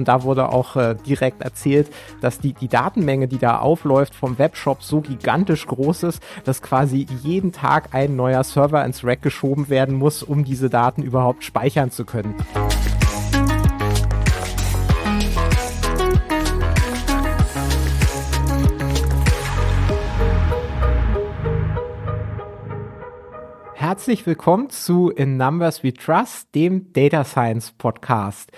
und da wurde auch äh, direkt erzählt, dass die, die Datenmenge, die da aufläuft vom Webshop so gigantisch groß ist, dass quasi jeden Tag ein neuer Server ins Rack geschoben werden muss, um diese Daten überhaupt speichern zu können. Herzlich willkommen zu In Numbers We Trust, dem Data Science Podcast.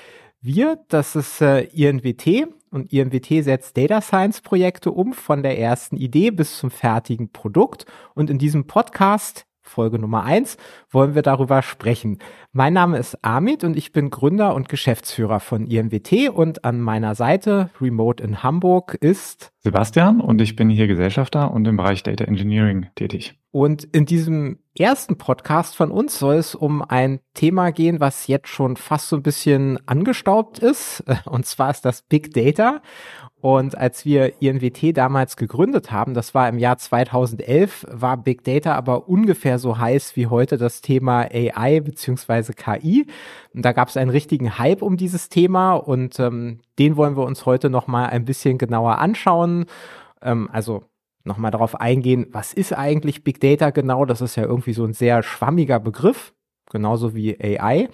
Wir, das ist äh, INWT und INWT setzt Data Science Projekte um von der ersten Idee bis zum fertigen Produkt. Und in diesem Podcast Folge Nummer eins wollen wir darüber sprechen. Mein Name ist Amit und ich bin Gründer und Geschäftsführer von IMWT und an meiner Seite, remote in Hamburg, ist Sebastian und ich bin hier Gesellschafter und im Bereich Data Engineering tätig. Und in diesem ersten Podcast von uns soll es um ein Thema gehen, was jetzt schon fast so ein bisschen angestaubt ist. Und zwar ist das Big Data. Und als wir INWT damals gegründet haben, das war im Jahr 2011, war Big Data aber ungefähr so heiß wie heute das Thema AI beziehungsweise KI. Und da gab es einen richtigen Hype um dieses Thema und ähm, den wollen wir uns heute noch mal ein bisschen genauer anschauen. Ähm, also nochmal darauf eingehen, was ist eigentlich Big Data genau? Das ist ja irgendwie so ein sehr schwammiger Begriff, genauso wie AI.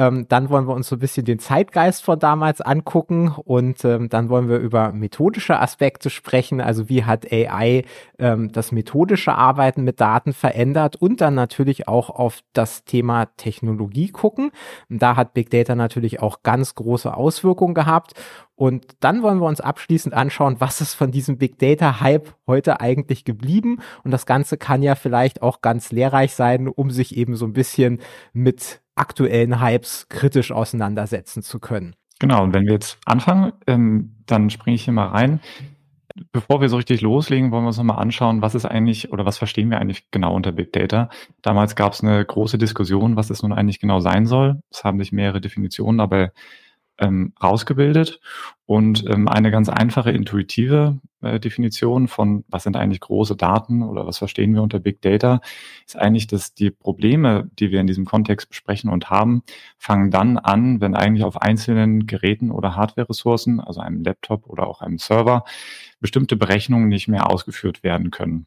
Ähm, dann wollen wir uns so ein bisschen den Zeitgeist von damals angucken und ähm, dann wollen wir über methodische Aspekte sprechen. Also wie hat AI ähm, das methodische Arbeiten mit Daten verändert und dann natürlich auch auf das Thema Technologie gucken. Da hat Big Data natürlich auch ganz große Auswirkungen gehabt. Und dann wollen wir uns abschließend anschauen, was ist von diesem Big Data Hype heute eigentlich geblieben. Und das Ganze kann ja vielleicht auch ganz lehrreich sein, um sich eben so ein bisschen mit aktuellen Hypes kritisch auseinandersetzen zu können. Genau, und wenn wir jetzt anfangen, ähm, dann springe ich hier mal rein. Bevor wir so richtig loslegen, wollen wir uns nochmal anschauen, was ist eigentlich oder was verstehen wir eigentlich genau unter Big Data. Damals gab es eine große Diskussion, was es nun eigentlich genau sein soll. Es haben sich mehrere Definitionen dabei ähm, rausgebildet und ähm, eine ganz einfache, intuitive Definition von, was sind eigentlich große Daten oder was verstehen wir unter Big Data, ist eigentlich, dass die Probleme, die wir in diesem Kontext besprechen und haben, fangen dann an, wenn eigentlich auf einzelnen Geräten oder Hardware-Ressourcen, also einem Laptop oder auch einem Server, bestimmte Berechnungen nicht mehr ausgeführt werden können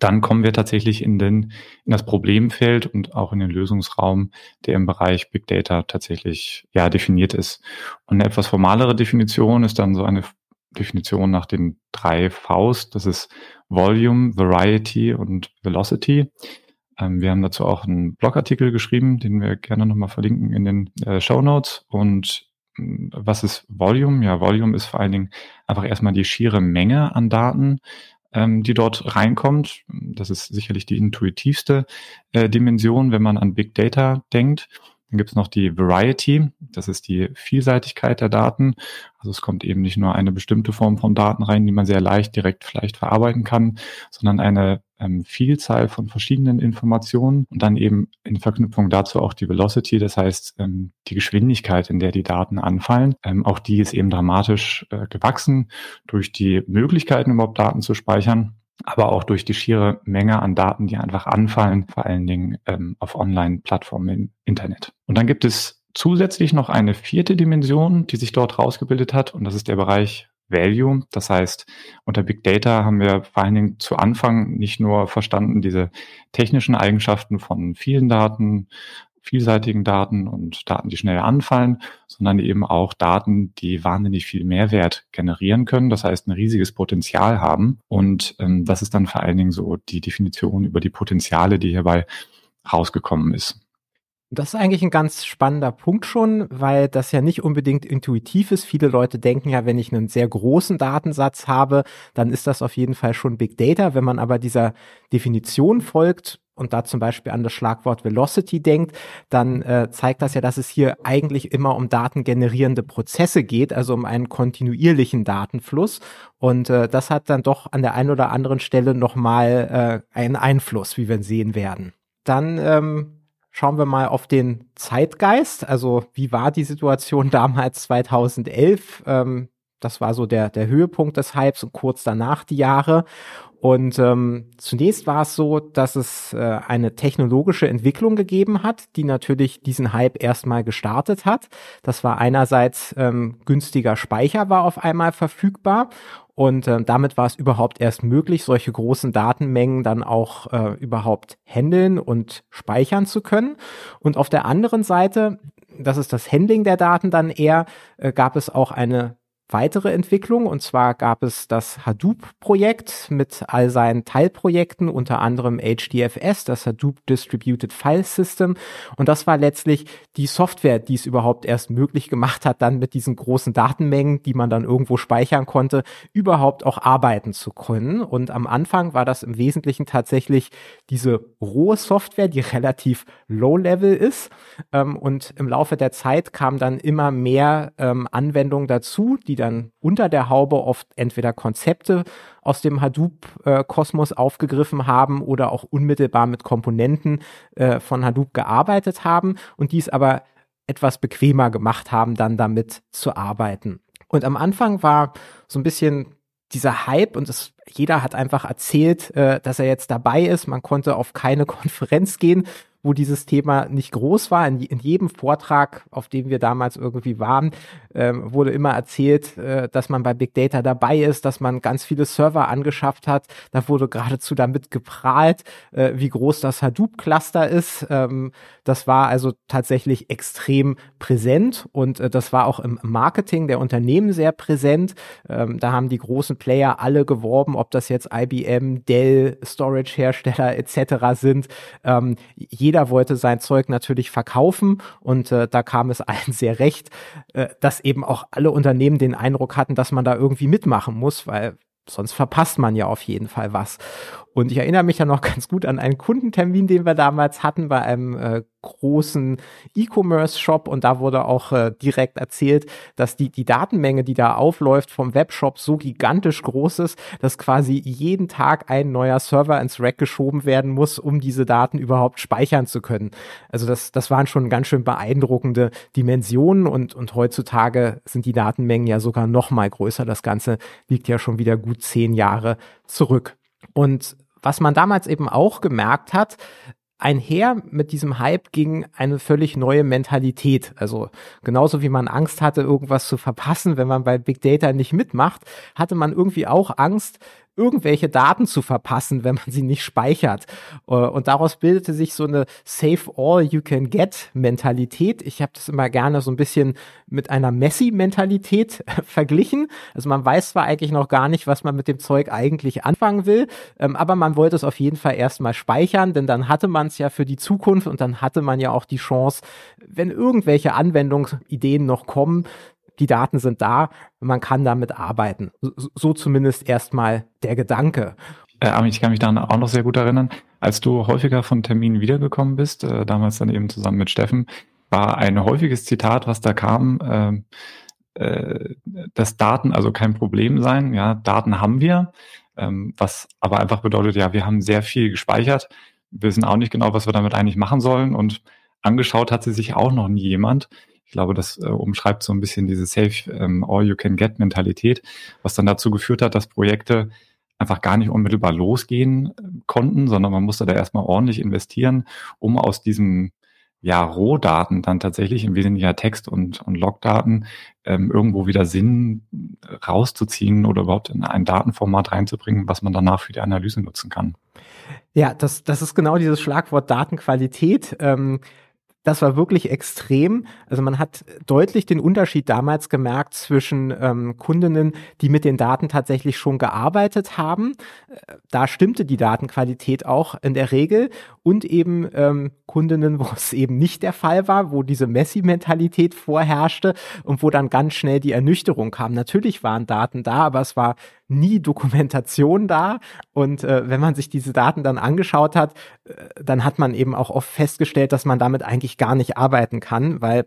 dann kommen wir tatsächlich in, den, in das Problemfeld und auch in den Lösungsraum, der im Bereich Big Data tatsächlich ja definiert ist. Und eine etwas formalere Definition ist dann so eine Definition nach den drei Vs. Das ist Volume, Variety und Velocity. Ähm, wir haben dazu auch einen Blogartikel geschrieben, den wir gerne nochmal verlinken in den äh, Show Notes. Und hm, was ist Volume? Ja, Volume ist vor allen Dingen einfach erstmal die schiere Menge an Daten, ähm, die dort reinkommt. Das ist sicherlich die intuitivste äh, Dimension, wenn man an Big Data denkt. Dann gibt es noch die Variety, das ist die Vielseitigkeit der Daten. Also es kommt eben nicht nur eine bestimmte Form von Daten rein, die man sehr leicht direkt vielleicht verarbeiten kann, sondern eine ähm, Vielzahl von verschiedenen Informationen und dann eben in Verknüpfung dazu auch die Velocity, das heißt ähm, die Geschwindigkeit, in der die Daten anfallen. Ähm, auch die ist eben dramatisch äh, gewachsen durch die Möglichkeiten, überhaupt Daten zu speichern aber auch durch die schiere Menge an Daten, die einfach anfallen, vor allen Dingen ähm, auf Online-Plattformen im Internet. Und dann gibt es zusätzlich noch eine vierte Dimension, die sich dort rausgebildet hat, und das ist der Bereich Value. Das heißt, unter Big Data haben wir vor allen Dingen zu Anfang nicht nur verstanden, diese technischen Eigenschaften von vielen Daten, vielseitigen Daten und Daten, die schnell anfallen, sondern eben auch Daten, die wahnsinnig viel Mehrwert generieren können, das heißt ein riesiges Potenzial haben. Und ähm, das ist dann vor allen Dingen so die Definition über die Potenziale, die hierbei rausgekommen ist. Das ist eigentlich ein ganz spannender Punkt schon, weil das ja nicht unbedingt intuitiv ist. Viele Leute denken ja, wenn ich einen sehr großen Datensatz habe, dann ist das auf jeden Fall schon Big Data. Wenn man aber dieser Definition folgt, und da zum Beispiel an das Schlagwort Velocity denkt, dann äh, zeigt das ja, dass es hier eigentlich immer um datengenerierende Prozesse geht, also um einen kontinuierlichen Datenfluss. Und äh, das hat dann doch an der einen oder anderen Stelle nochmal äh, einen Einfluss, wie wir sehen werden. Dann ähm, schauen wir mal auf den Zeitgeist. Also wie war die Situation damals 2011? Ähm, das war so der, der Höhepunkt des Hypes und kurz danach die Jahre. Und ähm, zunächst war es so, dass es äh, eine technologische Entwicklung gegeben hat, die natürlich diesen Hype erstmal gestartet hat. Das war einerseits ähm, günstiger Speicher war auf einmal verfügbar und äh, damit war es überhaupt erst möglich, solche großen Datenmengen dann auch äh, überhaupt handeln und speichern zu können. Und auf der anderen Seite, das ist das Handling der Daten dann eher, äh, gab es auch eine weitere Entwicklung. Und zwar gab es das Hadoop-Projekt mit all seinen Teilprojekten, unter anderem HDFS, das Hadoop Distributed File System. Und das war letztlich die Software, die es überhaupt erst möglich gemacht hat, dann mit diesen großen Datenmengen, die man dann irgendwo speichern konnte, überhaupt auch arbeiten zu können. Und am Anfang war das im Wesentlichen tatsächlich diese rohe Software, die relativ low-level ist. Ähm, und im Laufe der Zeit kamen dann immer mehr ähm, Anwendungen dazu, die die dann unter der Haube oft entweder Konzepte aus dem Hadoop-Kosmos aufgegriffen haben oder auch unmittelbar mit Komponenten äh, von Hadoop gearbeitet haben und dies aber etwas bequemer gemacht haben, dann damit zu arbeiten. Und am Anfang war so ein bisschen dieser Hype und es, jeder hat einfach erzählt, äh, dass er jetzt dabei ist. Man konnte auf keine Konferenz gehen wo dieses Thema nicht groß war. In, in jedem Vortrag, auf dem wir damals irgendwie waren, ähm, wurde immer erzählt, äh, dass man bei Big Data dabei ist, dass man ganz viele Server angeschafft hat. Da wurde geradezu damit geprahlt, äh, wie groß das Hadoop-Cluster ist. Ähm, das war also tatsächlich extrem präsent und äh, das war auch im Marketing der Unternehmen sehr präsent. Ähm, da haben die großen Player alle geworben, ob das jetzt IBM, Dell, Storage-Hersteller etc. sind. Ähm, jeder wollte sein Zeug natürlich verkaufen und äh, da kam es allen sehr recht, äh, dass eben auch alle Unternehmen den Eindruck hatten, dass man da irgendwie mitmachen muss, weil sonst verpasst man ja auf jeden Fall was. Und ich erinnere mich ja noch ganz gut an einen Kundentermin, den wir damals hatten bei einem äh, großen E-Commerce-Shop und da wurde auch äh, direkt erzählt, dass die, die Datenmenge, die da aufläuft vom Webshop so gigantisch groß ist, dass quasi jeden Tag ein neuer Server ins Rack geschoben werden muss, um diese Daten überhaupt speichern zu können. Also das, das waren schon ganz schön beeindruckende Dimensionen und, und heutzutage sind die Datenmengen ja sogar noch mal größer. Das Ganze liegt ja schon wieder gut zehn Jahre zurück. Und was man damals eben auch gemerkt hat, einher mit diesem Hype ging eine völlig neue Mentalität. Also genauso wie man Angst hatte, irgendwas zu verpassen, wenn man bei Big Data nicht mitmacht, hatte man irgendwie auch Angst, irgendwelche Daten zu verpassen, wenn man sie nicht speichert. Äh, und daraus bildete sich so eine Save All You Can Get Mentalität. Ich habe das immer gerne so ein bisschen mit einer Messi-Mentalität verglichen. Also man weiß zwar eigentlich noch gar nicht, was man mit dem Zeug eigentlich anfangen will, ähm, aber man wollte es auf jeden Fall erstmal speichern, denn dann hatte man es ja für die Zukunft und dann hatte man ja auch die Chance, wenn irgendwelche Anwendungsideen noch kommen, die Daten sind da, man kann damit arbeiten. So, zumindest erstmal der Gedanke. Äh, Armin, ich kann mich daran auch noch sehr gut erinnern, als du häufiger von Terminen wiedergekommen bist, äh, damals dann eben zusammen mit Steffen, war ein häufiges Zitat, was da kam, äh, äh, dass Daten also kein Problem seien. Ja, Daten haben wir, ähm, was aber einfach bedeutet, ja, wir haben sehr viel gespeichert. Wir wissen auch nicht genau, was wir damit eigentlich machen sollen und angeschaut hat sie sich auch noch nie jemand. Ich glaube, das äh, umschreibt so ein bisschen diese Safe ähm, All You Can Get Mentalität, was dann dazu geführt hat, dass Projekte einfach gar nicht unmittelbar losgehen äh, konnten, sondern man musste da erstmal ordentlich investieren, um aus diesem ja, Rohdaten dann tatsächlich im Wesentlichen Text- und, und Logdaten ähm, irgendwo wieder Sinn rauszuziehen oder überhaupt in ein Datenformat reinzubringen, was man danach für die Analyse nutzen kann. Ja, das, das ist genau dieses Schlagwort Datenqualität. Ähm, das war wirklich extrem. Also man hat deutlich den Unterschied damals gemerkt zwischen ähm, Kundinnen, die mit den Daten tatsächlich schon gearbeitet haben. Äh, da stimmte die Datenqualität auch in der Regel und eben ähm, Kundinnen, wo es eben nicht der Fall war, wo diese Messi-Mentalität vorherrschte und wo dann ganz schnell die Ernüchterung kam. Natürlich waren Daten da, aber es war nie Dokumentation da. Und äh, wenn man sich diese Daten dann angeschaut hat, äh, dann hat man eben auch oft festgestellt, dass man damit eigentlich gar nicht arbeiten kann, weil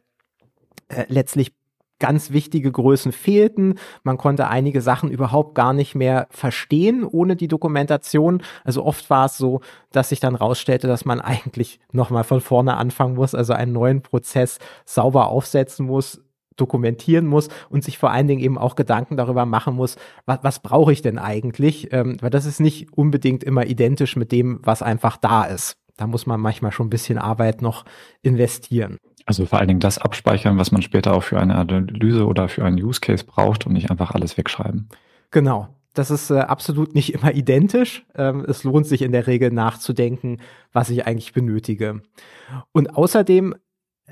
äh, letztlich ganz wichtige Größen fehlten. Man konnte einige Sachen überhaupt gar nicht mehr verstehen ohne die Dokumentation. Also oft war es so, dass sich dann rausstellte, dass man eigentlich nochmal von vorne anfangen muss, also einen neuen Prozess sauber aufsetzen muss, dokumentieren muss und sich vor allen Dingen eben auch Gedanken darüber machen muss, was, was brauche ich denn eigentlich? Ähm, weil das ist nicht unbedingt immer identisch mit dem, was einfach da ist. Da muss man manchmal schon ein bisschen Arbeit noch investieren. Also vor allen Dingen das abspeichern, was man später auch für eine Analyse oder für einen Use Case braucht und nicht einfach alles wegschreiben. Genau. Das ist äh, absolut nicht immer identisch. Ähm, es lohnt sich in der Regel nachzudenken, was ich eigentlich benötige. Und außerdem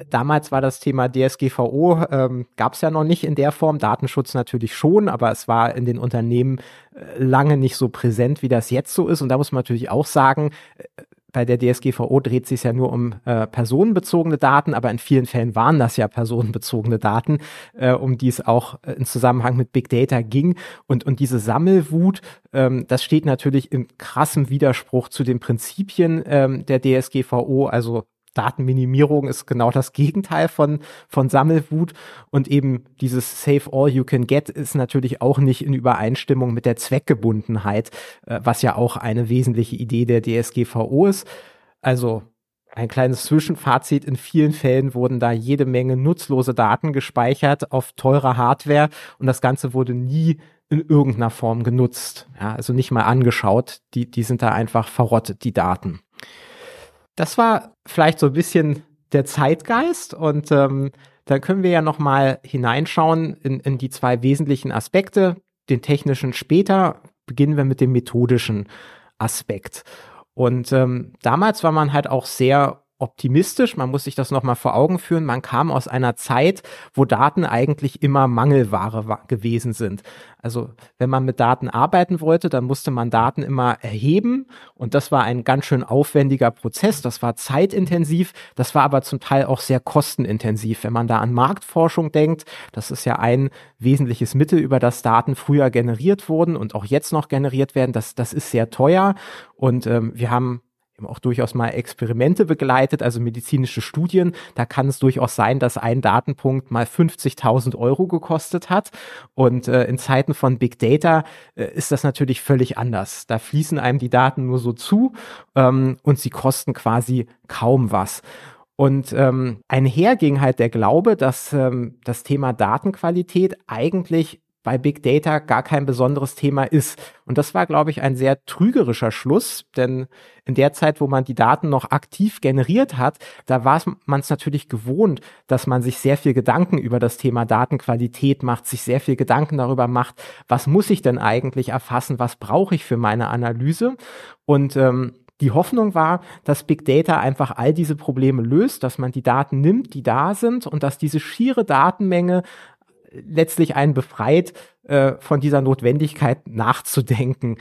Damals war das Thema DSGVO, ähm, gab es ja noch nicht in der Form, Datenschutz natürlich schon, aber es war in den Unternehmen äh, lange nicht so präsent, wie das jetzt so ist. Und da muss man natürlich auch sagen, äh, bei der DSGVO dreht sich ja nur um äh, personenbezogene Daten, aber in vielen Fällen waren das ja personenbezogene Daten, äh, um die es auch äh, im Zusammenhang mit Big Data ging. Und, und diese Sammelwut, ähm, das steht natürlich in krassem Widerspruch zu den Prinzipien ähm, der DSGVO, also Datenminimierung ist genau das Gegenteil von, von Sammelwut und eben dieses Save All You Can Get ist natürlich auch nicht in Übereinstimmung mit der Zweckgebundenheit, äh, was ja auch eine wesentliche Idee der DSGVO ist. Also ein kleines Zwischenfazit. In vielen Fällen wurden da jede Menge nutzlose Daten gespeichert auf teurer Hardware und das Ganze wurde nie in irgendeiner Form genutzt. Ja, also nicht mal angeschaut. Die, die sind da einfach verrottet, die Daten. Das war vielleicht so ein bisschen der Zeitgeist und ähm, dann können wir ja noch mal hineinschauen in, in die zwei wesentlichen Aspekte, den technischen später. Beginnen wir mit dem methodischen Aspekt. Und ähm, damals war man halt auch sehr optimistisch. Man muss sich das nochmal vor Augen führen. Man kam aus einer Zeit, wo Daten eigentlich immer Mangelware gewesen sind. Also wenn man mit Daten arbeiten wollte, dann musste man Daten immer erheben und das war ein ganz schön aufwendiger Prozess. Das war zeitintensiv, das war aber zum Teil auch sehr kostenintensiv. Wenn man da an Marktforschung denkt, das ist ja ein wesentliches Mittel, über das Daten früher generiert wurden und auch jetzt noch generiert werden. Das, das ist sehr teuer und ähm, wir haben eben auch durchaus mal Experimente begleitet, also medizinische Studien. Da kann es durchaus sein, dass ein Datenpunkt mal 50.000 Euro gekostet hat. Und äh, in Zeiten von Big Data äh, ist das natürlich völlig anders. Da fließen einem die Daten nur so zu ähm, und sie kosten quasi kaum was. Und ähm, einher ging halt der Glaube, dass ähm, das Thema Datenqualität eigentlich bei Big Data gar kein besonderes Thema ist. Und das war, glaube ich, ein sehr trügerischer Schluss, denn in der Zeit, wo man die Daten noch aktiv generiert hat, da war man es natürlich gewohnt, dass man sich sehr viel Gedanken über das Thema Datenqualität macht, sich sehr viel Gedanken darüber macht, was muss ich denn eigentlich erfassen, was brauche ich für meine Analyse. Und ähm, die Hoffnung war, dass Big Data einfach all diese Probleme löst, dass man die Daten nimmt, die da sind und dass diese schiere Datenmenge letztlich einen befreit, äh, von dieser Notwendigkeit nachzudenken.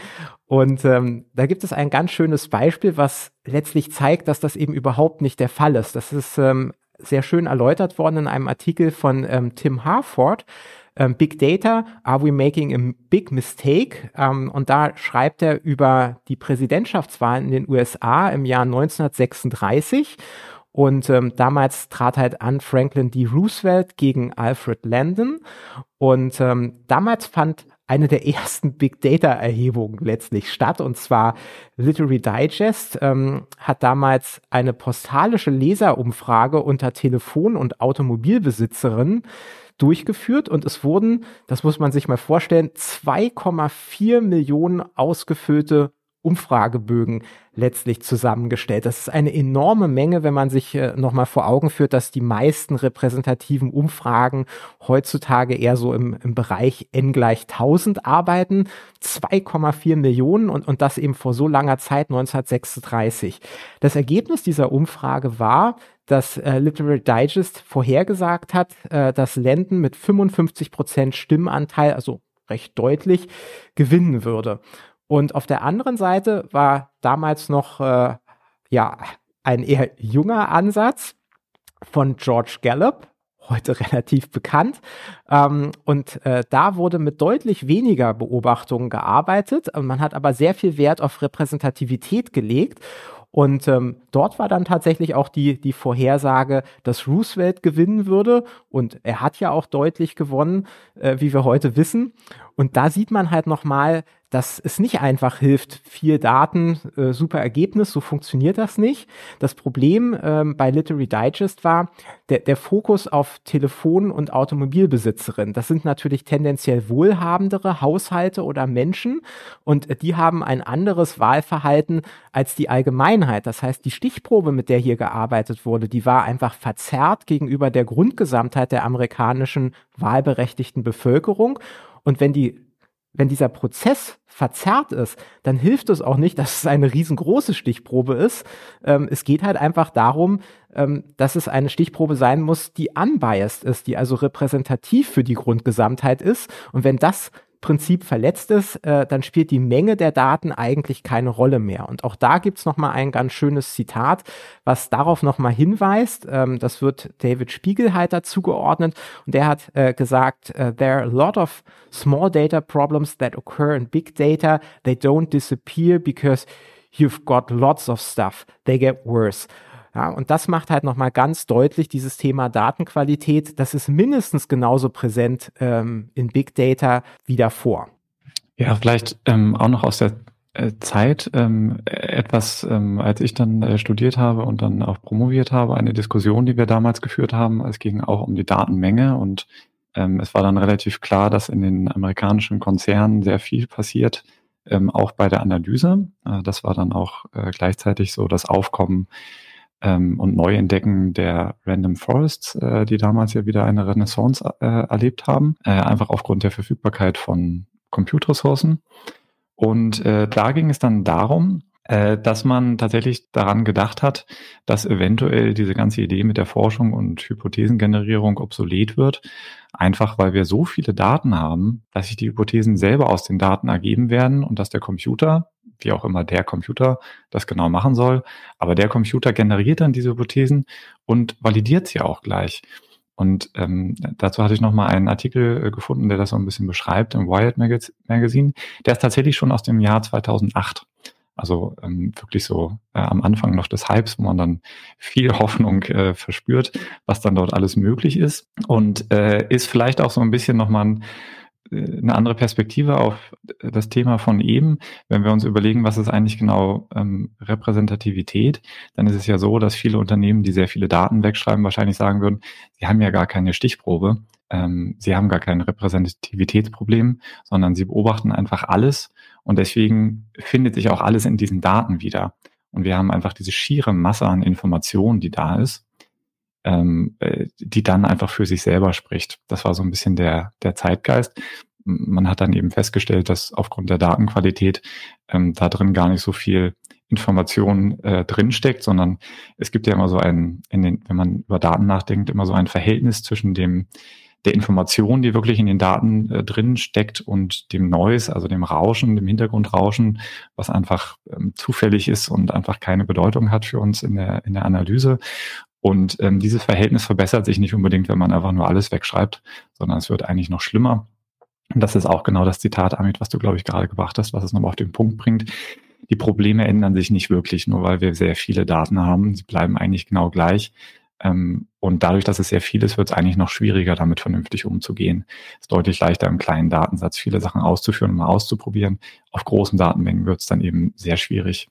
Und ähm, da gibt es ein ganz schönes Beispiel, was letztlich zeigt, dass das eben überhaupt nicht der Fall ist. Das ist ähm, sehr schön erläutert worden in einem Artikel von ähm, Tim Harford. Ähm, Big Data, are we making a big mistake? Ähm, und da schreibt er über die Präsidentschaftswahlen in den USA im Jahr 1936 und ähm, damals trat halt an Franklin D. Roosevelt gegen Alfred Landon. Und ähm, damals fand eine der ersten Big Data Erhebungen letztlich statt. Und zwar Literary Digest ähm, hat damals eine postalische Leserumfrage unter Telefon- und Automobilbesitzerinnen durchgeführt und es wurden, das muss man sich mal vorstellen, 2,4 Millionen ausgefüllte Umfragebögen letztlich zusammengestellt. Das ist eine enorme Menge, wenn man sich äh, nochmal vor Augen führt, dass die meisten repräsentativen Umfragen heutzutage eher so im, im Bereich n gleich 1000 arbeiten. 2,4 Millionen und, und das eben vor so langer Zeit, 1936. Das Ergebnis dieser Umfrage war, dass äh, Literary Digest vorhergesagt hat, äh, dass Lenden mit 55 Prozent Stimmanteil, also recht deutlich, gewinnen würde. Und auf der anderen Seite war damals noch äh, ja ein eher junger Ansatz von George Gallup, heute relativ bekannt. Ähm, und äh, da wurde mit deutlich weniger Beobachtungen gearbeitet. Man hat aber sehr viel Wert auf Repräsentativität gelegt. Und ähm, dort war dann tatsächlich auch die, die Vorhersage, dass Roosevelt gewinnen würde. Und er hat ja auch deutlich gewonnen, äh, wie wir heute wissen. Und da sieht man halt nochmal, dass es nicht einfach hilft, viel Daten, äh, super Ergebnis, so funktioniert das nicht. Das Problem ähm, bei Literary Digest war der, der Fokus auf Telefon- und Automobilbesitzerinnen. Das sind natürlich tendenziell wohlhabendere Haushalte oder Menschen und die haben ein anderes Wahlverhalten als die Allgemeinheit. Das heißt, die Stichprobe, mit der hier gearbeitet wurde, die war einfach verzerrt gegenüber der Grundgesamtheit der amerikanischen wahlberechtigten Bevölkerung. Und wenn die wenn dieser Prozess verzerrt ist, dann hilft es auch nicht, dass es eine riesengroße Stichprobe ist. Ähm, es geht halt einfach darum, ähm, dass es eine Stichprobe sein muss, die unbiased ist, die also repräsentativ für die Grundgesamtheit ist. Und wenn das Prinzip verletzt ist, äh, dann spielt die Menge der Daten eigentlich keine Rolle mehr. Und auch da gibt's noch mal ein ganz schönes Zitat, was darauf noch mal hinweist. Ähm, das wird David Spiegelhalter zugeordnet und der hat äh, gesagt, uh, there are a lot of small data problems that occur in big data. They don't disappear because you've got lots of stuff. They get worse. Ja, und das macht halt nochmal ganz deutlich dieses Thema Datenqualität. Das ist mindestens genauso präsent ähm, in Big Data wie davor. Ja, vielleicht ähm, auch noch aus der äh, Zeit ähm, etwas, ähm, als ich dann äh, studiert habe und dann auch promoviert habe, eine Diskussion, die wir damals geführt haben. Es ging auch um die Datenmenge und ähm, es war dann relativ klar, dass in den amerikanischen Konzernen sehr viel passiert, ähm, auch bei der Analyse. Äh, das war dann auch äh, gleichzeitig so das Aufkommen ähm, und Neuentdecken der Random Forests, äh, die damals ja wieder eine Renaissance äh, erlebt haben, äh, einfach aufgrund der Verfügbarkeit von Compute-Ressourcen. Und äh, da ging es dann darum, äh, dass man tatsächlich daran gedacht hat, dass eventuell diese ganze Idee mit der Forschung und Hypothesengenerierung obsolet wird, einfach weil wir so viele Daten haben, dass sich die Hypothesen selber aus den Daten ergeben werden und dass der Computer wie auch immer der Computer das genau machen soll. Aber der Computer generiert dann diese Hypothesen und validiert sie auch gleich. Und ähm, dazu hatte ich noch mal einen Artikel äh, gefunden, der das so ein bisschen beschreibt im Wired Magazine. Der ist tatsächlich schon aus dem Jahr 2008. Also ähm, wirklich so äh, am Anfang noch des Hypes, wo man dann viel Hoffnung äh, verspürt, was dann dort alles möglich ist. Und äh, ist vielleicht auch so ein bisschen nochmal ein eine andere Perspektive auf das Thema von eben. Wenn wir uns überlegen, was ist eigentlich genau ähm, Repräsentativität, dann ist es ja so, dass viele Unternehmen, die sehr viele Daten wegschreiben, wahrscheinlich sagen würden, sie haben ja gar keine Stichprobe, ähm, sie haben gar kein Repräsentativitätsproblem, sondern sie beobachten einfach alles und deswegen findet sich auch alles in diesen Daten wieder. Und wir haben einfach diese schiere Masse an Informationen, die da ist ähm, äh, die dann einfach für sich selber spricht. Das war so ein bisschen der, der Zeitgeist. Man hat dann eben festgestellt, dass aufgrund der Datenqualität ähm, da drin gar nicht so viel Information äh, drinsteckt, sondern es gibt ja immer so ein, in den, wenn man über Daten nachdenkt, immer so ein Verhältnis zwischen dem der Information, die wirklich in den Daten äh, drin steckt und dem Noise, also dem Rauschen, dem Hintergrundrauschen, was einfach ähm, zufällig ist und einfach keine Bedeutung hat für uns in der, in der Analyse. Und ähm, dieses Verhältnis verbessert sich nicht unbedingt, wenn man einfach nur alles wegschreibt, sondern es wird eigentlich noch schlimmer. Und das ist auch genau das Zitat, Amit, was du, glaube ich, gerade gebracht hast, was es nochmal auf den Punkt bringt. Die Probleme ändern sich nicht wirklich, nur weil wir sehr viele Daten haben. Sie bleiben eigentlich genau gleich. Ähm, und dadurch, dass es sehr viel ist, wird es eigentlich noch schwieriger, damit vernünftig umzugehen. Es ist deutlich leichter, im kleinen Datensatz viele Sachen auszuführen und mal auszuprobieren. Auf großen Datenmengen wird es dann eben sehr schwierig.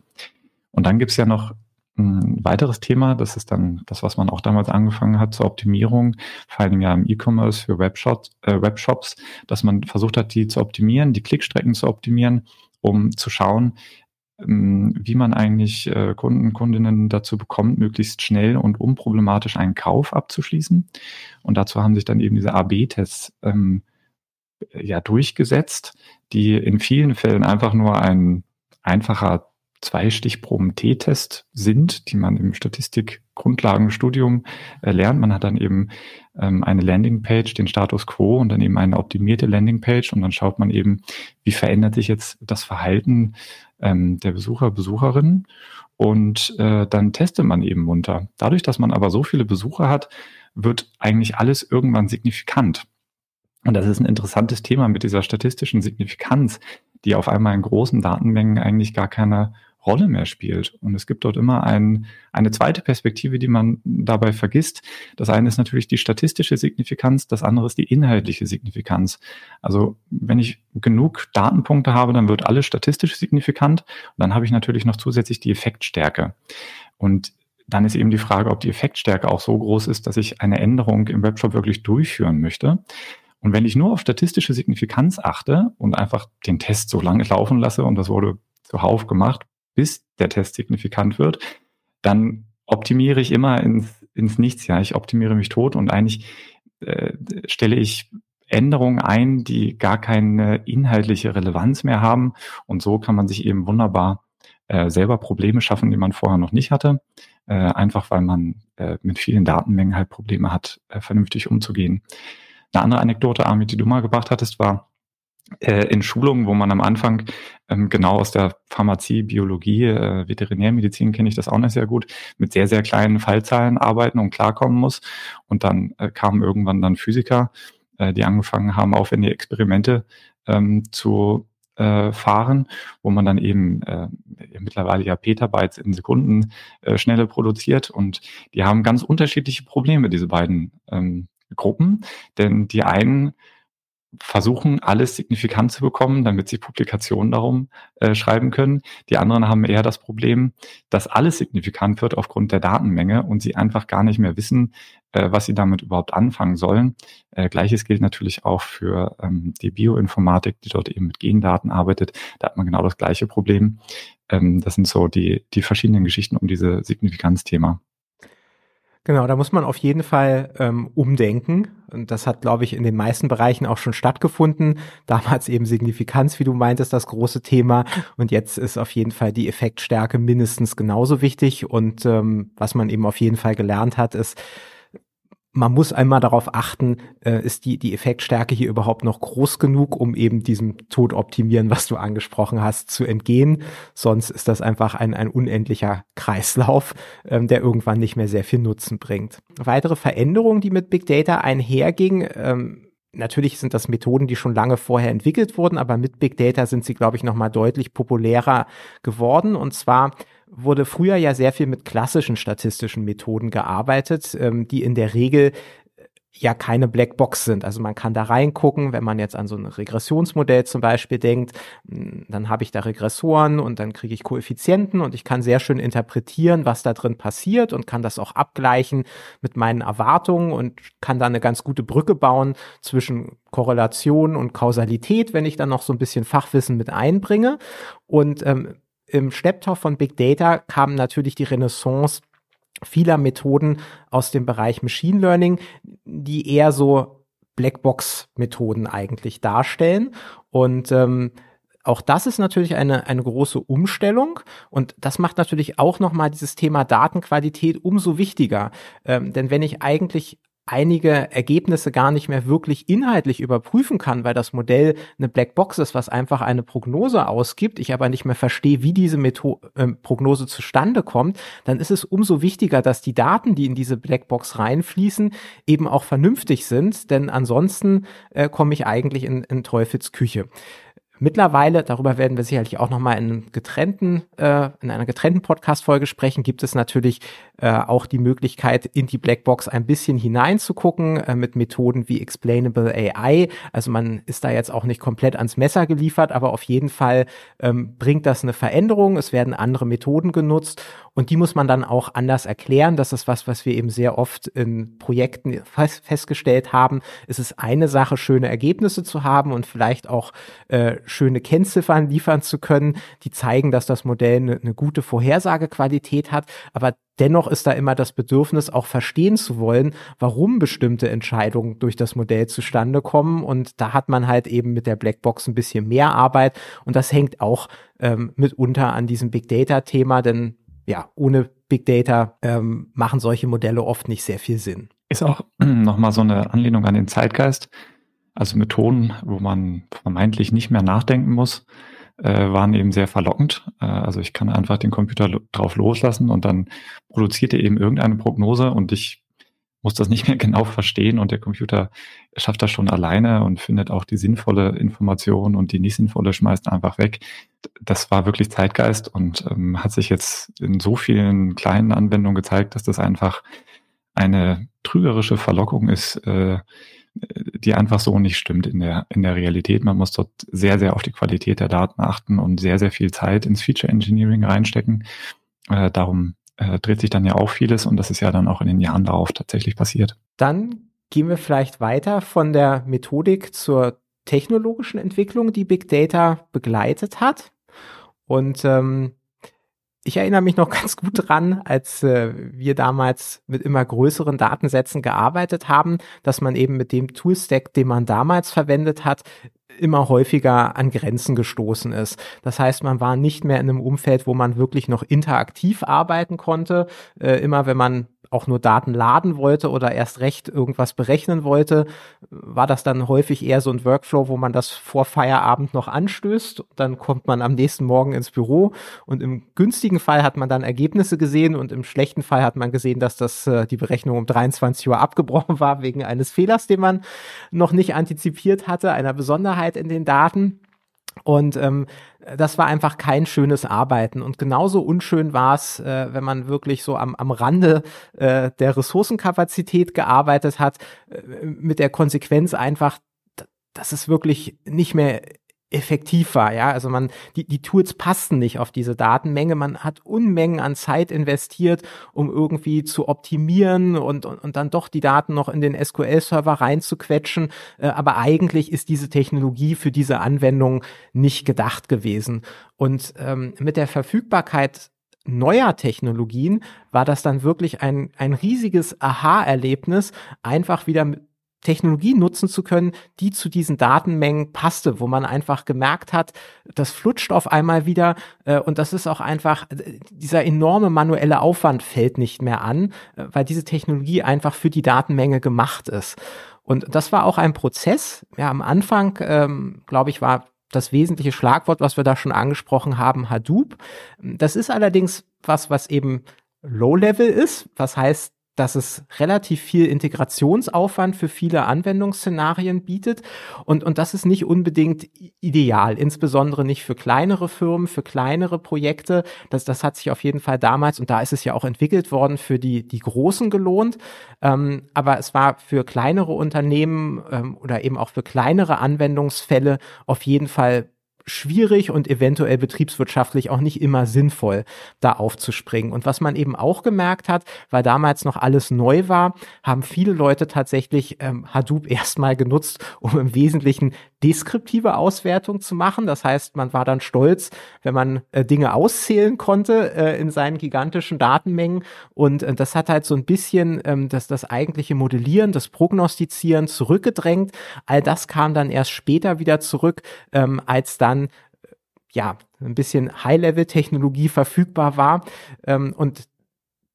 Und dann gibt es ja noch ein weiteres Thema, das ist dann das, was man auch damals angefangen hat zur Optimierung, vor allem ja im E-Commerce für Webshops, äh, Webshops, dass man versucht hat, die zu optimieren, die Klickstrecken zu optimieren, um zu schauen, ähm, wie man eigentlich äh, Kunden, Kundinnen dazu bekommt, möglichst schnell und unproblematisch einen Kauf abzuschließen. Und dazu haben sich dann eben diese AB-Tests ähm, ja durchgesetzt, die in vielen Fällen einfach nur ein einfacher zwei Stichproben T-Test sind, die man im Statistik-Grundlagenstudium äh, lernt. Man hat dann eben ähm, eine Landingpage, den Status Quo und dann eben eine optimierte Landingpage und dann schaut man eben, wie verändert sich jetzt das Verhalten ähm, der Besucher, Besucherinnen und äh, dann testet man eben munter. Dadurch, dass man aber so viele Besucher hat, wird eigentlich alles irgendwann signifikant. Und das ist ein interessantes Thema mit dieser statistischen Signifikanz, die auf einmal in großen Datenmengen eigentlich gar keine Rolle mehr spielt. Und es gibt dort immer ein, eine zweite Perspektive, die man dabei vergisst. Das eine ist natürlich die statistische Signifikanz, das andere ist die inhaltliche Signifikanz. Also wenn ich genug Datenpunkte habe, dann wird alles statistisch signifikant. Und dann habe ich natürlich noch zusätzlich die Effektstärke. Und dann ist eben die Frage, ob die Effektstärke auch so groß ist, dass ich eine Änderung im Webshop wirklich durchführen möchte. Und wenn ich nur auf statistische Signifikanz achte und einfach den Test so lange laufen lasse, und das wurde zuhauf gemacht, bis der Test signifikant wird, dann optimiere ich immer ins, ins Nichts. Ja, ich optimiere mich tot und eigentlich äh, stelle ich Änderungen ein, die gar keine inhaltliche Relevanz mehr haben. Und so kann man sich eben wunderbar äh, selber Probleme schaffen, die man vorher noch nicht hatte. Äh, einfach weil man äh, mit vielen Datenmengen halt Probleme hat, vernünftig umzugehen. Eine andere Anekdote, Armin, die du mal gebracht hattest, war, äh, in Schulungen, wo man am Anfang ähm, genau aus der Pharmazie, Biologie, äh, Veterinärmedizin kenne ich das auch nicht sehr gut, mit sehr, sehr kleinen Fallzahlen arbeiten und klarkommen muss. Und dann äh, kamen irgendwann dann Physiker, äh, die angefangen haben, aufwendige Experimente ähm, zu äh, fahren, wo man dann eben äh, mittlerweile ja Petabytes in Sekunden äh, schnelle produziert und die haben ganz unterschiedliche Probleme, diese beiden ähm, Gruppen, denn die einen versuchen, alles signifikant zu bekommen, damit sie Publikationen darum äh, schreiben können. Die anderen haben eher das Problem, dass alles signifikant wird aufgrund der Datenmenge und sie einfach gar nicht mehr wissen, äh, was sie damit überhaupt anfangen sollen. Äh, Gleiches gilt natürlich auch für ähm, die Bioinformatik, die dort eben mit Gendaten arbeitet. Da hat man genau das gleiche Problem. Ähm, das sind so die, die verschiedenen Geschichten um diese Signifikanzthema. Genau, da muss man auf jeden Fall ähm, umdenken. Und das hat, glaube ich, in den meisten Bereichen auch schon stattgefunden. Damals eben Signifikanz, wie du meintest, das große Thema. Und jetzt ist auf jeden Fall die Effektstärke mindestens genauso wichtig. Und ähm, was man eben auf jeden Fall gelernt hat, ist, man muss einmal darauf achten, äh, ist die, die Effektstärke hier überhaupt noch groß genug, um eben diesem Tod optimieren, was du angesprochen hast, zu entgehen. Sonst ist das einfach ein, ein unendlicher Kreislauf, ähm, der irgendwann nicht mehr sehr viel Nutzen bringt. Weitere Veränderungen, die mit Big Data einhergingen, ähm, Natürlich sind das Methoden, die schon lange vorher entwickelt wurden, aber mit Big Data sind sie, glaube ich, nochmal deutlich populärer geworden. Und zwar wurde früher ja sehr viel mit klassischen statistischen Methoden gearbeitet, ähm, die in der Regel äh, ja keine Blackbox sind. Also man kann da reingucken, wenn man jetzt an so ein Regressionsmodell zum Beispiel denkt, hm, dann habe ich da Regressoren und dann kriege ich Koeffizienten und ich kann sehr schön interpretieren, was da drin passiert und kann das auch abgleichen mit meinen Erwartungen und kann da eine ganz gute Brücke bauen zwischen Korrelation und Kausalität, wenn ich dann noch so ein bisschen Fachwissen mit einbringe. Und ähm, im Schlepptau von Big Data kam natürlich die Renaissance vieler Methoden aus dem Bereich Machine Learning, die eher so Blackbox-Methoden eigentlich darstellen. Und ähm, auch das ist natürlich eine, eine große Umstellung und das macht natürlich auch nochmal dieses Thema Datenqualität umso wichtiger. Ähm, denn wenn ich eigentlich einige Ergebnisse gar nicht mehr wirklich inhaltlich überprüfen kann, weil das Modell eine Blackbox ist, was einfach eine Prognose ausgibt, ich aber nicht mehr verstehe, wie diese Metho äh, Prognose zustande kommt, dann ist es umso wichtiger, dass die Daten, die in diese Blackbox reinfließen, eben auch vernünftig sind, denn ansonsten äh, komme ich eigentlich in, in Teufels Küche. Mittlerweile, darüber werden wir sicherlich auch nochmal in, getrennten, äh, in einer getrennten Podcast-Folge sprechen, gibt es natürlich äh, auch die Möglichkeit, in die Blackbox ein bisschen hineinzugucken äh, mit Methoden wie Explainable AI. Also man ist da jetzt auch nicht komplett ans Messer geliefert, aber auf jeden Fall ähm, bringt das eine Veränderung. Es werden andere Methoden genutzt und die muss man dann auch anders erklären. Das ist was, was wir eben sehr oft in Projekten festgestellt haben. Es ist eine Sache, schöne Ergebnisse zu haben und vielleicht auch äh, schöne Kennziffern liefern zu können, die zeigen, dass das Modell eine, eine gute Vorhersagequalität hat. Aber dennoch ist da immer das Bedürfnis, auch verstehen zu wollen, warum bestimmte Entscheidungen durch das Modell zustande kommen. Und da hat man halt eben mit der Blackbox ein bisschen mehr Arbeit. Und das hängt auch ähm, mitunter an diesem Big Data-Thema, denn ja, ohne Big Data ähm, machen solche Modelle oft nicht sehr viel Sinn. Ist auch nochmal so eine Anlehnung an den Zeitgeist. Also Methoden, wo man vermeintlich nicht mehr nachdenken muss, äh, waren eben sehr verlockend. Äh, also ich kann einfach den Computer drauf loslassen und dann produziert er eben irgendeine Prognose und ich muss das nicht mehr genau verstehen und der Computer schafft das schon alleine und findet auch die sinnvolle Information und die nicht sinnvolle schmeißt einfach weg. Das war wirklich Zeitgeist und ähm, hat sich jetzt in so vielen kleinen Anwendungen gezeigt, dass das einfach eine trügerische Verlockung ist, äh, die einfach so nicht stimmt in der, in der Realität. Man muss dort sehr, sehr auf die Qualität der Daten achten und sehr, sehr viel Zeit ins Feature Engineering reinstecken. Äh, darum äh, dreht sich dann ja auch vieles und das ist ja dann auch in den Jahren darauf tatsächlich passiert. Dann gehen wir vielleicht weiter von der Methodik zur technologischen Entwicklung, die Big Data begleitet hat. Und ähm, ich erinnere mich noch ganz gut dran, als äh, wir damals mit immer größeren Datensätzen gearbeitet haben, dass man eben mit dem Toolstack, den man damals verwendet hat, immer häufiger an Grenzen gestoßen ist. Das heißt, man war nicht mehr in einem Umfeld, wo man wirklich noch interaktiv arbeiten konnte. Äh, immer wenn man auch nur Daten laden wollte oder erst recht irgendwas berechnen wollte, war das dann häufig eher so ein Workflow, wo man das vor Feierabend noch anstößt. Dann kommt man am nächsten Morgen ins Büro und im günstigen Fall hat man dann Ergebnisse gesehen und im schlechten Fall hat man gesehen, dass das äh, die Berechnung um 23 Uhr abgebrochen war wegen eines Fehlers, den man noch nicht antizipiert hatte, einer Besonderheit in den Daten. Und ähm, das war einfach kein schönes Arbeiten. Und genauso unschön war es, äh, wenn man wirklich so am, am Rande äh, der Ressourcenkapazität gearbeitet hat, äh, mit der Konsequenz einfach, dass es wirklich nicht mehr effektiv war, ja. Also man, die, die Tools passten nicht auf diese Datenmenge. Man hat Unmengen an Zeit investiert, um irgendwie zu optimieren und, und, und dann doch die Daten noch in den SQL-Server reinzuquetschen. Äh, aber eigentlich ist diese Technologie für diese Anwendung nicht gedacht gewesen. Und ähm, mit der Verfügbarkeit neuer Technologien war das dann wirklich ein, ein riesiges Aha-Erlebnis, einfach wieder mit Technologie nutzen zu können, die zu diesen Datenmengen passte, wo man einfach gemerkt hat, das flutscht auf einmal wieder äh, und das ist auch einfach, äh, dieser enorme manuelle Aufwand fällt nicht mehr an, äh, weil diese Technologie einfach für die Datenmenge gemacht ist. Und das war auch ein Prozess. Ja, am Anfang, ähm, glaube ich, war das wesentliche Schlagwort, was wir da schon angesprochen haben, Hadoop. Das ist allerdings was, was eben Low-Level ist. Was heißt, dass es relativ viel Integrationsaufwand für viele Anwendungsszenarien bietet. Und, und das ist nicht unbedingt ideal, insbesondere nicht für kleinere Firmen, für kleinere Projekte. Das, das hat sich auf jeden Fall damals, und da ist es ja auch entwickelt worden, für die, die Großen gelohnt. Ähm, aber es war für kleinere Unternehmen ähm, oder eben auch für kleinere Anwendungsfälle auf jeden Fall schwierig und eventuell betriebswirtschaftlich auch nicht immer sinnvoll, da aufzuspringen. Und was man eben auch gemerkt hat, weil damals noch alles neu war, haben viele Leute tatsächlich ähm, Hadoop erstmal genutzt, um im Wesentlichen deskriptive Auswertung zu machen. Das heißt, man war dann stolz, wenn man äh, Dinge auszählen konnte äh, in seinen gigantischen Datenmengen. Und äh, das hat halt so ein bisschen ähm, das, das eigentliche Modellieren, das Prognostizieren zurückgedrängt. All das kam dann erst später wieder zurück, ähm, als dann ja, ein bisschen High-Level-Technologie verfügbar war. Ähm, und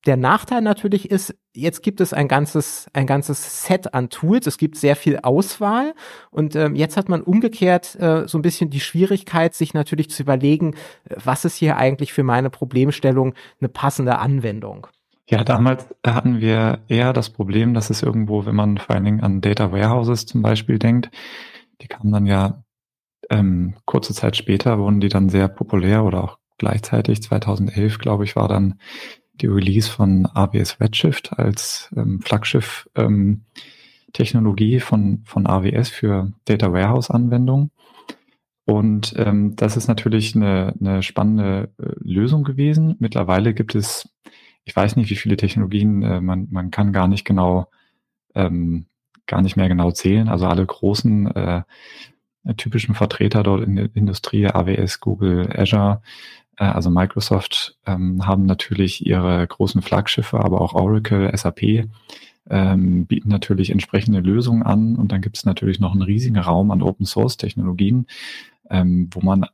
der Nachteil natürlich ist, jetzt gibt es ein ganzes, ein ganzes Set an Tools. Es gibt sehr viel Auswahl. Und ähm, jetzt hat man umgekehrt äh, so ein bisschen die Schwierigkeit, sich natürlich zu überlegen, was ist hier eigentlich für meine Problemstellung eine passende Anwendung. Ja, damals hatten wir eher das Problem, dass es irgendwo, wenn man vor allen Dingen an Data Warehouses zum Beispiel denkt, die kamen dann ja ähm, kurze Zeit später, wurden die dann sehr populär oder auch gleichzeitig, 2011 glaube ich, war dann die Release von AWS Redshift als ähm, Flaggschiff ähm, Technologie von, von AWS für Data Warehouse Anwendungen. Und ähm, das ist natürlich eine, eine spannende äh, Lösung gewesen. Mittlerweile gibt es, ich weiß nicht, wie viele Technologien, äh, man, man kann gar nicht genau, ähm, gar nicht mehr genau zählen. Also alle großen äh, typischen Vertreter dort in der Industrie, AWS, Google, Azure, äh, also Microsoft ähm, haben natürlich ihre großen Flaggschiffe, aber auch Oracle, SAP ähm, bieten natürlich entsprechende Lösungen an. Und dann gibt es natürlich noch einen riesigen Raum an Open Source Technologien, ähm, wo man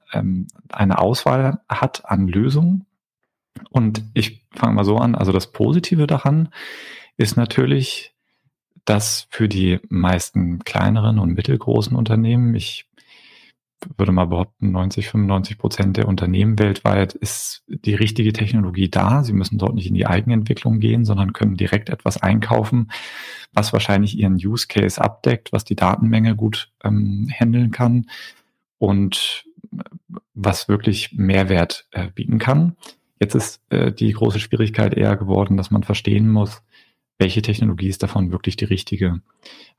eine Auswahl hat an Lösungen. Und ich fange mal so an, also das Positive daran ist natürlich, dass für die meisten kleineren und mittelgroßen Unternehmen, ich würde mal behaupten, 90, 95 Prozent der Unternehmen weltweit ist die richtige Technologie da. Sie müssen dort nicht in die Eigenentwicklung gehen, sondern können direkt etwas einkaufen, was wahrscheinlich ihren Use Case abdeckt, was die Datenmenge gut ähm, handeln kann und was wirklich Mehrwert äh, bieten kann. Jetzt ist äh, die große Schwierigkeit eher geworden, dass man verstehen muss, welche Technologie ist davon wirklich die richtige.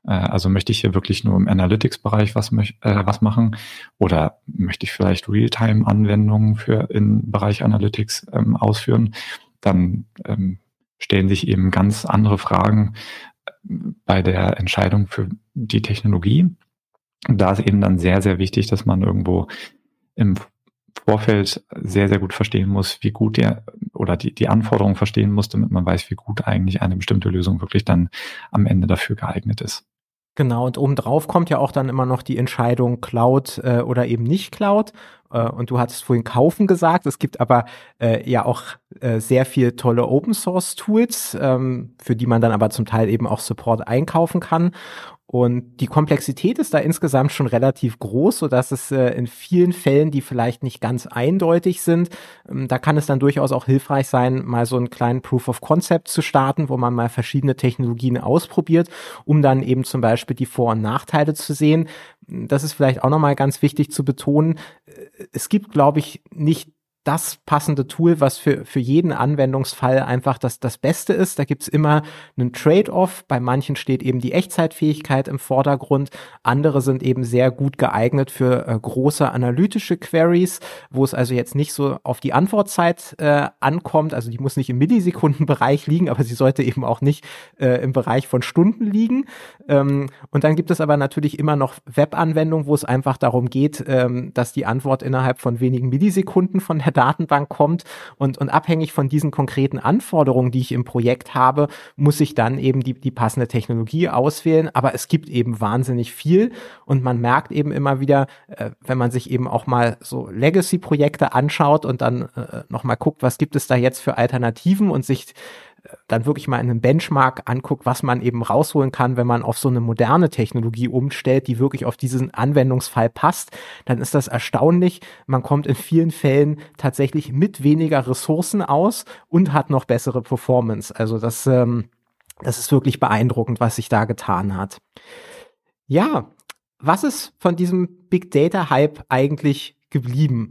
Äh, also möchte ich hier wirklich nur im Analytics-Bereich was, äh, was machen oder möchte ich vielleicht Realtime-Anwendungen für im Bereich Analytics ähm, ausführen, dann ähm, stellen sich eben ganz andere Fragen äh, bei der Entscheidung für die Technologie. Und da ist eben dann sehr, sehr wichtig, dass man irgendwo im Vorfeld sehr, sehr gut verstehen muss, wie gut der oder die, die Anforderungen verstehen muss, damit man weiß, wie gut eigentlich eine bestimmte Lösung wirklich dann am Ende dafür geeignet ist. Genau, und obendrauf kommt ja auch dann immer noch die Entscheidung Cloud äh, oder eben nicht Cloud. Äh, und du hattest vorhin kaufen gesagt. Es gibt aber äh, ja auch äh, sehr viel tolle Open Source Tools, ähm, für die man dann aber zum Teil eben auch Support einkaufen kann. Und die Komplexität ist da insgesamt schon relativ groß, so dass es äh, in vielen Fällen, die vielleicht nicht ganz eindeutig sind, ähm, da kann es dann durchaus auch hilfreich sein, mal so einen kleinen Proof of Concept zu starten, wo man mal verschiedene Technologien ausprobiert, um dann eben zum Beispiel die Vor- und Nachteile zu sehen. Das ist vielleicht auch nochmal ganz wichtig zu betonen. Äh, es gibt, glaube ich, nicht das passende Tool, was für, für jeden Anwendungsfall einfach das, das Beste ist. Da gibt's immer einen Trade-off. Bei manchen steht eben die Echtzeitfähigkeit im Vordergrund. Andere sind eben sehr gut geeignet für äh, große analytische Queries, wo es also jetzt nicht so auf die Antwortzeit äh, ankommt. Also die muss nicht im Millisekundenbereich liegen, aber sie sollte eben auch nicht äh, im Bereich von Stunden liegen. Ähm, und dann gibt es aber natürlich immer noch Webanwendungen, wo es einfach darum geht, ähm, dass die Antwort innerhalb von wenigen Millisekunden von der Datenbank kommt und, und abhängig von diesen konkreten Anforderungen, die ich im Projekt habe, muss ich dann eben die, die passende Technologie auswählen. Aber es gibt eben wahnsinnig viel und man merkt eben immer wieder, äh, wenn man sich eben auch mal so Legacy-Projekte anschaut und dann äh, nochmal guckt, was gibt es da jetzt für Alternativen und sich dann wirklich mal in Benchmark anguckt, was man eben rausholen kann, wenn man auf so eine moderne Technologie umstellt, die wirklich auf diesen Anwendungsfall passt, dann ist das erstaunlich. Man kommt in vielen Fällen tatsächlich mit weniger Ressourcen aus und hat noch bessere Performance. Also das, ähm, das ist wirklich beeindruckend, was sich da getan hat. Ja, was ist von diesem Big Data Hype eigentlich geblieben?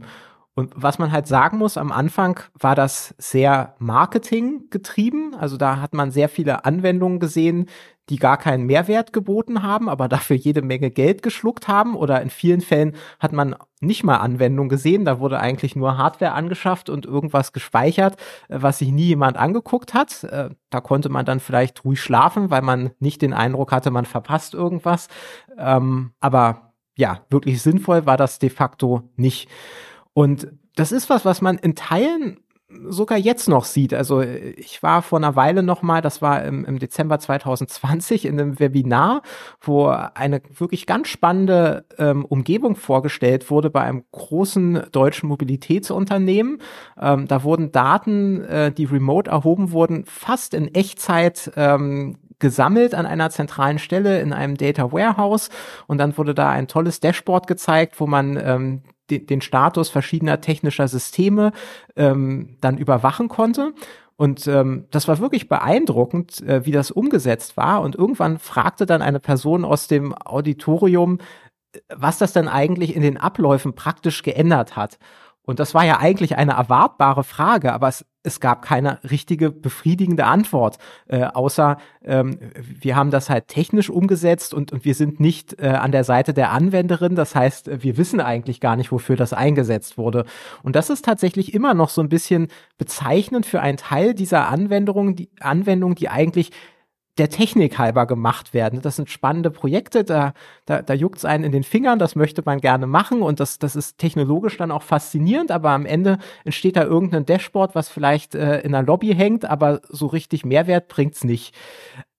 Und was man halt sagen muss, am Anfang war das sehr Marketing getrieben. Also da hat man sehr viele Anwendungen gesehen, die gar keinen Mehrwert geboten haben, aber dafür jede Menge Geld geschluckt haben. Oder in vielen Fällen hat man nicht mal Anwendungen gesehen. Da wurde eigentlich nur Hardware angeschafft und irgendwas gespeichert, äh, was sich nie jemand angeguckt hat. Äh, da konnte man dann vielleicht ruhig schlafen, weil man nicht den Eindruck hatte, man verpasst irgendwas. Ähm, aber ja, wirklich sinnvoll war das de facto nicht. Und das ist was, was man in Teilen sogar jetzt noch sieht. Also ich war vor einer Weile noch mal, das war im, im Dezember 2020 in einem Webinar, wo eine wirklich ganz spannende ähm, Umgebung vorgestellt wurde bei einem großen deutschen Mobilitätsunternehmen. Ähm, da wurden Daten, äh, die remote erhoben wurden, fast in Echtzeit ähm, gesammelt an einer zentralen Stelle in einem Data Warehouse und dann wurde da ein tolles Dashboard gezeigt, wo man ähm, den, den Status verschiedener technischer Systeme ähm, dann überwachen konnte. Und ähm, das war wirklich beeindruckend, äh, wie das umgesetzt war. Und irgendwann fragte dann eine Person aus dem Auditorium, äh, was das dann eigentlich in den Abläufen praktisch geändert hat. Und das war ja eigentlich eine erwartbare Frage, aber es, es gab keine richtige befriedigende Antwort, äh, außer ähm, wir haben das halt technisch umgesetzt und, und wir sind nicht äh, an der Seite der Anwenderin. Das heißt, wir wissen eigentlich gar nicht, wofür das eingesetzt wurde. Und das ist tatsächlich immer noch so ein bisschen bezeichnend für einen Teil dieser Anwendung, die Anwendung, die eigentlich der Technik halber gemacht werden. Das sind spannende Projekte, da, da, da juckt's einen in den Fingern, das möchte man gerne machen und das, das ist technologisch dann auch faszinierend, aber am Ende entsteht da irgendein Dashboard, was vielleicht äh, in einer Lobby hängt, aber so richtig Mehrwert bringt's nicht.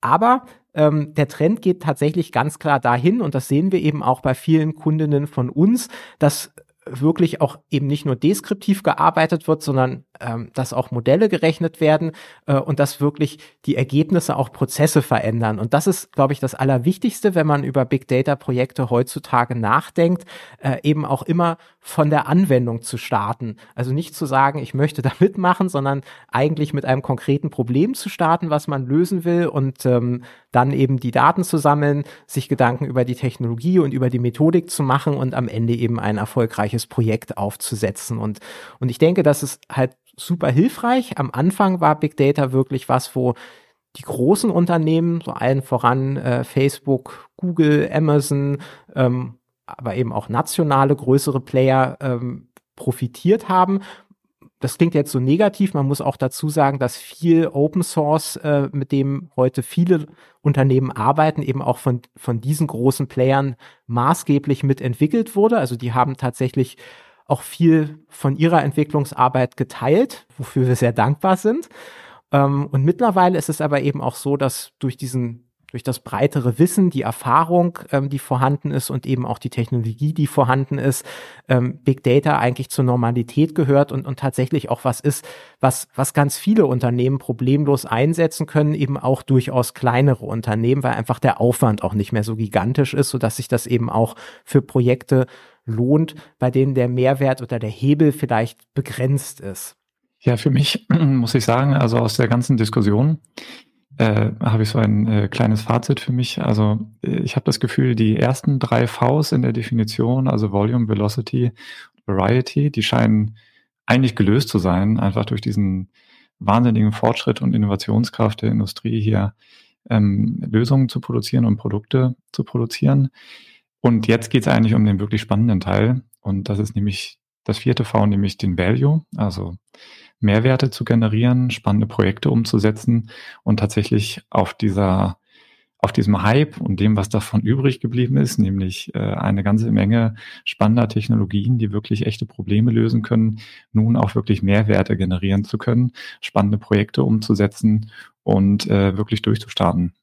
Aber ähm, der Trend geht tatsächlich ganz klar dahin und das sehen wir eben auch bei vielen Kundinnen von uns, dass wirklich auch eben nicht nur deskriptiv gearbeitet wird, sondern ähm, dass auch Modelle gerechnet werden äh, und dass wirklich die Ergebnisse auch Prozesse verändern. Und das ist, glaube ich, das Allerwichtigste, wenn man über Big Data-Projekte heutzutage nachdenkt, äh, eben auch immer von der Anwendung zu starten. Also nicht zu sagen, ich möchte da mitmachen, sondern eigentlich mit einem konkreten Problem zu starten, was man lösen will und ähm, dann eben die Daten zu sammeln, sich Gedanken über die Technologie und über die Methodik zu machen und am Ende eben ein erfolgreiches Projekt aufzusetzen. Und, und ich denke, das ist halt super hilfreich. Am Anfang war Big Data wirklich was, wo die großen Unternehmen, so allen voran äh, Facebook, Google, Amazon, ähm, aber eben auch nationale größere Player ähm, profitiert haben. Das klingt jetzt so negativ. Man muss auch dazu sagen, dass viel Open Source, äh, mit dem heute viele Unternehmen arbeiten, eben auch von, von diesen großen Playern maßgeblich mitentwickelt wurde. Also die haben tatsächlich auch viel von ihrer Entwicklungsarbeit geteilt, wofür wir sehr dankbar sind. Ähm, und mittlerweile ist es aber eben auch so, dass durch diesen durch das breitere Wissen, die Erfahrung, ähm, die vorhanden ist und eben auch die Technologie, die vorhanden ist, ähm, Big Data eigentlich zur Normalität gehört und, und tatsächlich auch was ist, was, was ganz viele Unternehmen problemlos einsetzen können, eben auch durchaus kleinere Unternehmen, weil einfach der Aufwand auch nicht mehr so gigantisch ist, so dass sich das eben auch für Projekte lohnt, bei denen der Mehrwert oder der Hebel vielleicht begrenzt ist. Ja, für mich muss ich sagen, also aus der ganzen Diskussion äh, habe ich so ein äh, kleines Fazit für mich. Also äh, ich habe das Gefühl, die ersten drei Vs in der Definition, also Volume, Velocity, Variety, die scheinen eigentlich gelöst zu sein, einfach durch diesen wahnsinnigen Fortschritt und Innovationskraft der Industrie hier ähm, Lösungen zu produzieren und Produkte zu produzieren. Und jetzt geht es eigentlich um den wirklich spannenden Teil. Und das ist nämlich das vierte V, nämlich den Value, also Mehrwerte zu generieren, spannende Projekte umzusetzen und tatsächlich auf dieser auf diesem Hype und dem, was davon übrig geblieben ist, nämlich äh, eine ganze Menge spannender Technologien, die wirklich echte Probleme lösen können, nun auch wirklich Mehrwerte generieren zu können, spannende Projekte umzusetzen und äh, wirklich durchzustarten.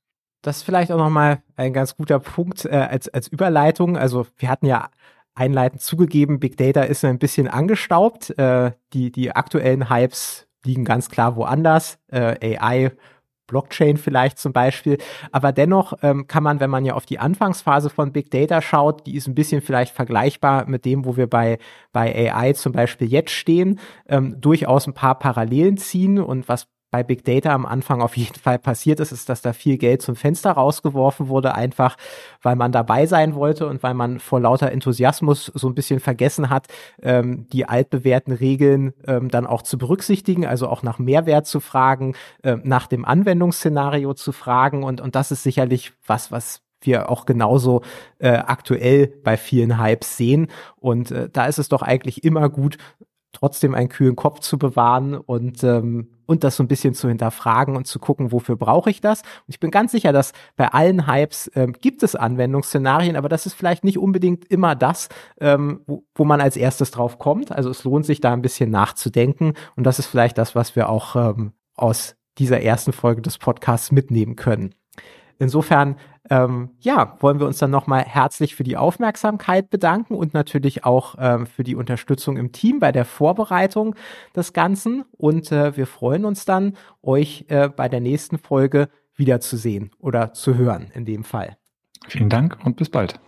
Das ist vielleicht auch nochmal ein ganz guter Punkt äh, als, als Überleitung. Also wir hatten ja einleitend zugegeben, Big Data ist ein bisschen angestaubt. Äh, die, die aktuellen Hypes liegen ganz klar woanders. Äh, AI, Blockchain vielleicht zum Beispiel. Aber dennoch ähm, kann man, wenn man ja auf die Anfangsphase von Big Data schaut, die ist ein bisschen vielleicht vergleichbar mit dem, wo wir bei, bei AI zum Beispiel jetzt stehen, ähm, durchaus ein paar Parallelen ziehen. Und was bei Big Data am Anfang auf jeden Fall passiert ist, ist, dass da viel Geld zum Fenster rausgeworfen wurde, einfach weil man dabei sein wollte und weil man vor lauter Enthusiasmus so ein bisschen vergessen hat, ähm, die altbewährten Regeln ähm, dann auch zu berücksichtigen, also auch nach Mehrwert zu fragen, äh, nach dem Anwendungsszenario zu fragen und, und das ist sicherlich was, was wir auch genauso äh, aktuell bei vielen Hypes sehen. Und äh, da ist es doch eigentlich immer gut, trotzdem einen kühlen Kopf zu bewahren und, ähm, und das so ein bisschen zu hinterfragen und zu gucken, wofür brauche ich das. Und ich bin ganz sicher, dass bei allen Hypes ähm, gibt es Anwendungsszenarien, aber das ist vielleicht nicht unbedingt immer das, ähm, wo, wo man als erstes drauf kommt. Also es lohnt sich da ein bisschen nachzudenken und das ist vielleicht das, was wir auch ähm, aus dieser ersten Folge des Podcasts mitnehmen können. Insofern, ähm, ja, wollen wir uns dann nochmal herzlich für die Aufmerksamkeit bedanken und natürlich auch ähm, für die Unterstützung im Team bei der Vorbereitung des Ganzen. Und äh, wir freuen uns dann, euch äh, bei der nächsten Folge wiederzusehen oder zu hören in dem Fall. Vielen Dank und bis bald.